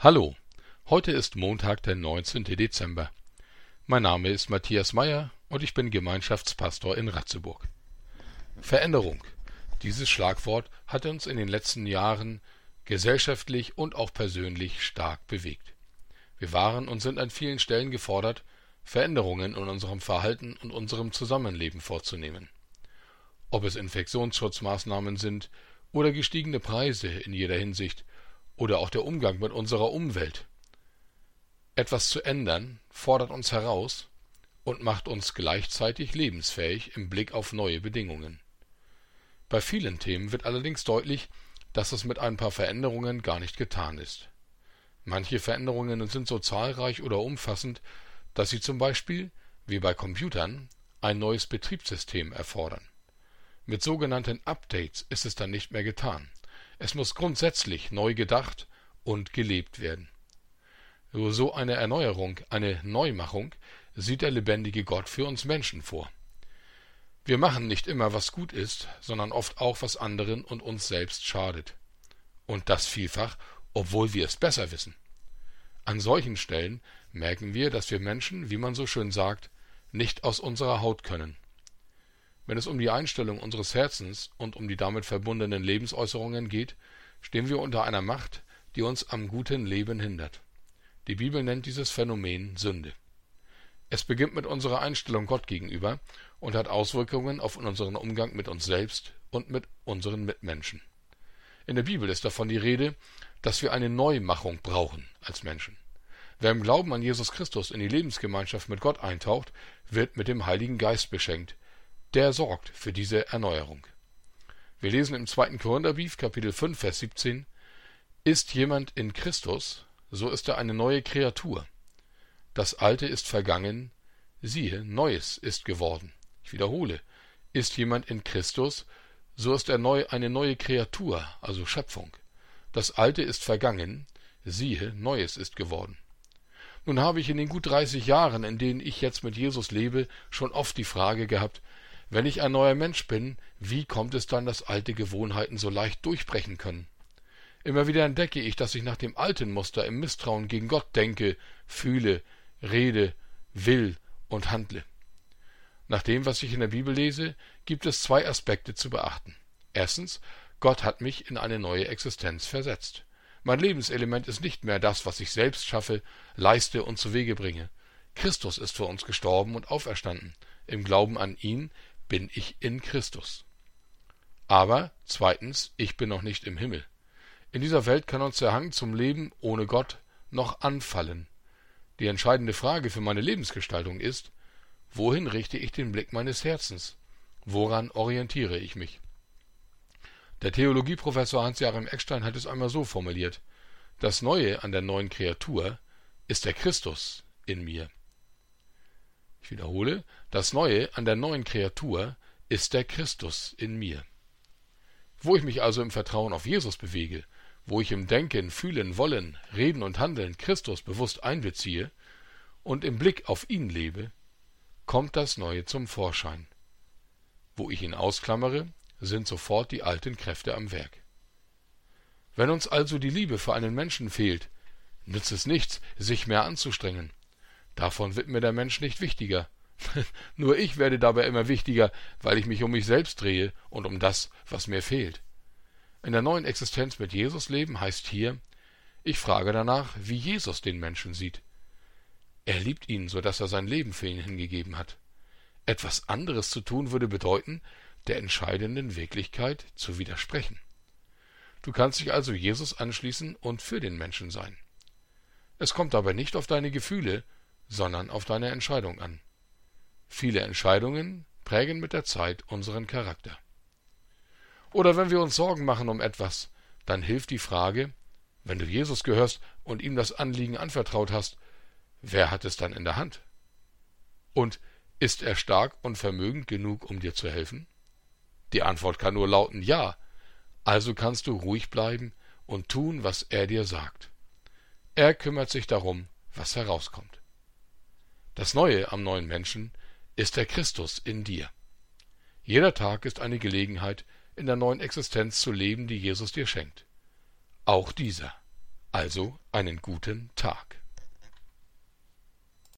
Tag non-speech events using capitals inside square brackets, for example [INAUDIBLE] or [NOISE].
Hallo, heute ist Montag, der 19. Dezember. Mein Name ist Matthias Meyer und ich bin Gemeinschaftspastor in Ratzeburg. Veränderung. Dieses Schlagwort hat uns in den letzten Jahren gesellschaftlich und auch persönlich stark bewegt. Wir waren und sind an vielen Stellen gefordert, Veränderungen in unserem Verhalten und unserem Zusammenleben vorzunehmen. Ob es Infektionsschutzmaßnahmen sind oder gestiegene Preise in jeder Hinsicht oder auch der Umgang mit unserer Umwelt. Etwas zu ändern fordert uns heraus und macht uns gleichzeitig lebensfähig im Blick auf neue Bedingungen. Bei vielen Themen wird allerdings deutlich, dass es mit ein paar Veränderungen gar nicht getan ist. Manche Veränderungen sind so zahlreich oder umfassend, dass sie zum Beispiel, wie bei Computern, ein neues Betriebssystem erfordern. Mit sogenannten Updates ist es dann nicht mehr getan. Es muss grundsätzlich neu gedacht und gelebt werden. So eine Erneuerung, eine Neumachung sieht der lebendige Gott für uns Menschen vor. Wir machen nicht immer, was gut ist, sondern oft auch, was anderen und uns selbst schadet. Und das vielfach, obwohl wir es besser wissen. An solchen Stellen merken wir, dass wir Menschen, wie man so schön sagt, nicht aus unserer Haut können. Wenn es um die Einstellung unseres Herzens und um die damit verbundenen Lebensäußerungen geht, stehen wir unter einer Macht, die uns am guten Leben hindert. Die Bibel nennt dieses Phänomen Sünde. Es beginnt mit unserer Einstellung Gott gegenüber und hat Auswirkungen auf unseren Umgang mit uns selbst und mit unseren Mitmenschen. In der Bibel ist davon die Rede, dass wir eine Neumachung brauchen als Menschen. Wer im Glauben an Jesus Christus in die Lebensgemeinschaft mit Gott eintaucht, wird mit dem Heiligen Geist beschenkt, der sorgt für diese Erneuerung. Wir lesen im zweiten Korintherbrief, Kapitel 5, Vers 17, Ist jemand in Christus, so ist er eine neue Kreatur. Das Alte ist vergangen, siehe, Neues ist geworden. Ich wiederhole, ist jemand in Christus, so ist er neu, eine neue Kreatur, also Schöpfung. Das Alte ist vergangen, siehe, Neues ist geworden. Nun habe ich in den gut 30 Jahren, in denen ich jetzt mit Jesus lebe, schon oft die Frage gehabt, wenn ich ein neuer Mensch bin, wie kommt es dann, dass alte Gewohnheiten so leicht durchbrechen können? Immer wieder entdecke ich, dass ich nach dem alten Muster im Misstrauen gegen Gott denke, fühle, rede, will und handle. Nach dem, was ich in der Bibel lese, gibt es zwei Aspekte zu beachten. Erstens, Gott hat mich in eine neue Existenz versetzt. Mein Lebenselement ist nicht mehr das, was ich selbst schaffe, leiste und zu Wege bringe. Christus ist für uns gestorben und auferstanden. Im Glauben an ihn bin ich in Christus. Aber zweitens, ich bin noch nicht im Himmel. In dieser Welt kann uns der Hang zum Leben ohne Gott noch anfallen. Die entscheidende Frage für meine Lebensgestaltung ist, wohin richte ich den Blick meines Herzens? Woran orientiere ich mich? Der Theologieprofessor Hans-Joachim Eckstein hat es einmal so formuliert: Das Neue an der neuen Kreatur ist der Christus in mir. Ich wiederhole, das Neue an der neuen Kreatur ist der Christus in mir. Wo ich mich also im Vertrauen auf Jesus bewege, wo ich im Denken, Fühlen, Wollen, Reden und Handeln Christus bewusst einbeziehe und im Blick auf ihn lebe, kommt das Neue zum Vorschein. Wo ich ihn ausklammere, sind sofort die alten Kräfte am Werk. Wenn uns also die Liebe für einen Menschen fehlt, nützt es nichts, sich mehr anzustrengen. Davon wird mir der Mensch nicht wichtiger. [LAUGHS] Nur ich werde dabei immer wichtiger, weil ich mich um mich selbst drehe und um das, was mir fehlt. In der neuen Existenz mit Jesus leben heißt hier, ich frage danach, wie Jesus den Menschen sieht. Er liebt ihn, so dass er sein Leben für ihn hingegeben hat. Etwas anderes zu tun würde bedeuten, der entscheidenden Wirklichkeit zu widersprechen. Du kannst dich also Jesus anschließen und für den Menschen sein. Es kommt dabei nicht auf deine Gefühle, sondern auf deine Entscheidung an. Viele Entscheidungen prägen mit der Zeit unseren Charakter. Oder wenn wir uns Sorgen machen um etwas, dann hilft die Frage, wenn du Jesus gehörst und ihm das Anliegen anvertraut hast, wer hat es dann in der Hand? Und ist er stark und vermögend genug, um dir zu helfen? Die Antwort kann nur lauten Ja, also kannst du ruhig bleiben und tun, was er dir sagt. Er kümmert sich darum, was herauskommt. Das Neue am neuen Menschen ist der Christus in dir. Jeder Tag ist eine Gelegenheit, in der neuen Existenz zu leben, die Jesus dir schenkt. Auch dieser. Also einen guten Tag.